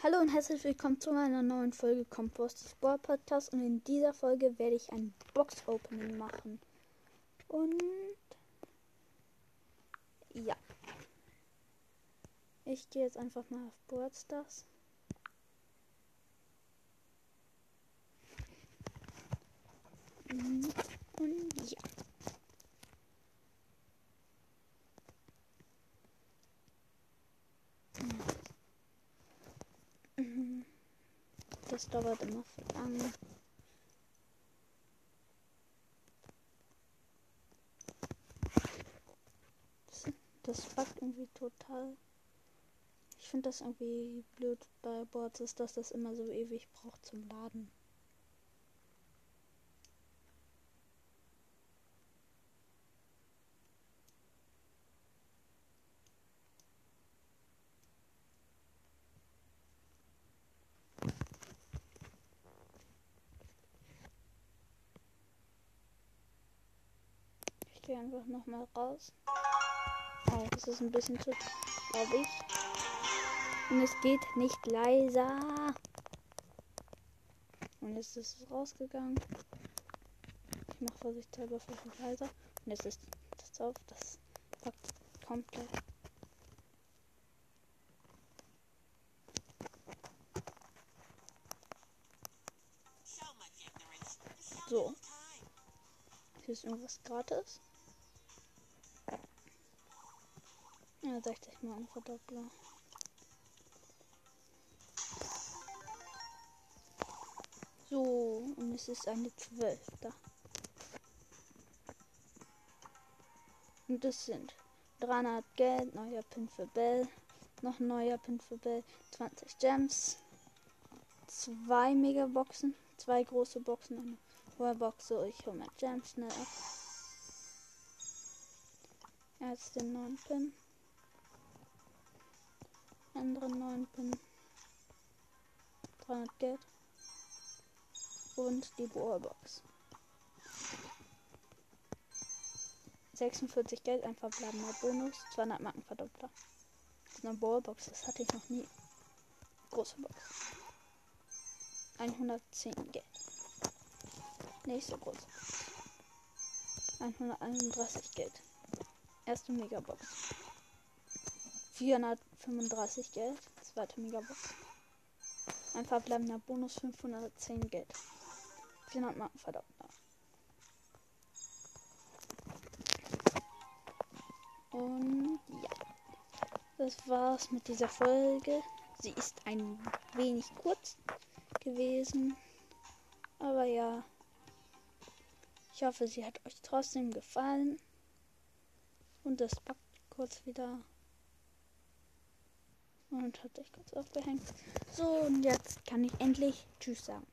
Hallo und herzlich willkommen zu einer neuen Folge Compost Sport Podcast und in dieser Folge werde ich ein Box Opening machen. Und ja. Ich gehe jetzt einfach mal auf Boardstars. Und ja. Das dauert immer für lange. Das, buggt irgendwie total. Ich finde das irgendwie blöd bei Boards ist, dass das immer so ewig braucht zum Laden. Gehe einfach nochmal raus. Oh, das ist ein bisschen zu, glaube ich. Und es geht nicht leiser. Und jetzt ist es rausgegangen. Ich mache vorsichtshalber versucht leiser. Und jetzt ist das auf. Das packt komplett. So. Hier ist irgendwas gratis. Ja, 60 mal ein Verdoppler. So, und es ist eine 12 da. Und das sind 300 Geld, neuer Pin für Bell, noch neuer Pin für Bell, 20 Gems, zwei Megaboxen, zwei große Boxen, eine hohe Box. So, ich hole mein Gems schnell ab. Jetzt den neuen Pin. Anderen neuen Pin. 300 Geld und die Bohrbox. 46 Geld, ein verbleibender Bonus, 200 Marken Verdoppler. Ist eine Bohrbox, das hatte ich noch nie. Große Box. 110 Geld. Nächste große Box. 131 Geld. Erste Megabox. 435 Geld. Zweite Megabox. Ein verbleibender Bonus 510 Geld. 400 Marken Verdoppler. Und ja, das war's mit dieser Folge. Sie ist ein wenig kurz gewesen. Aber ja, ich hoffe, sie hat euch trotzdem gefallen. Und das packt kurz wieder. Und hat sich kurz aufgehängt. So, und jetzt kann ich endlich Tschüss sagen.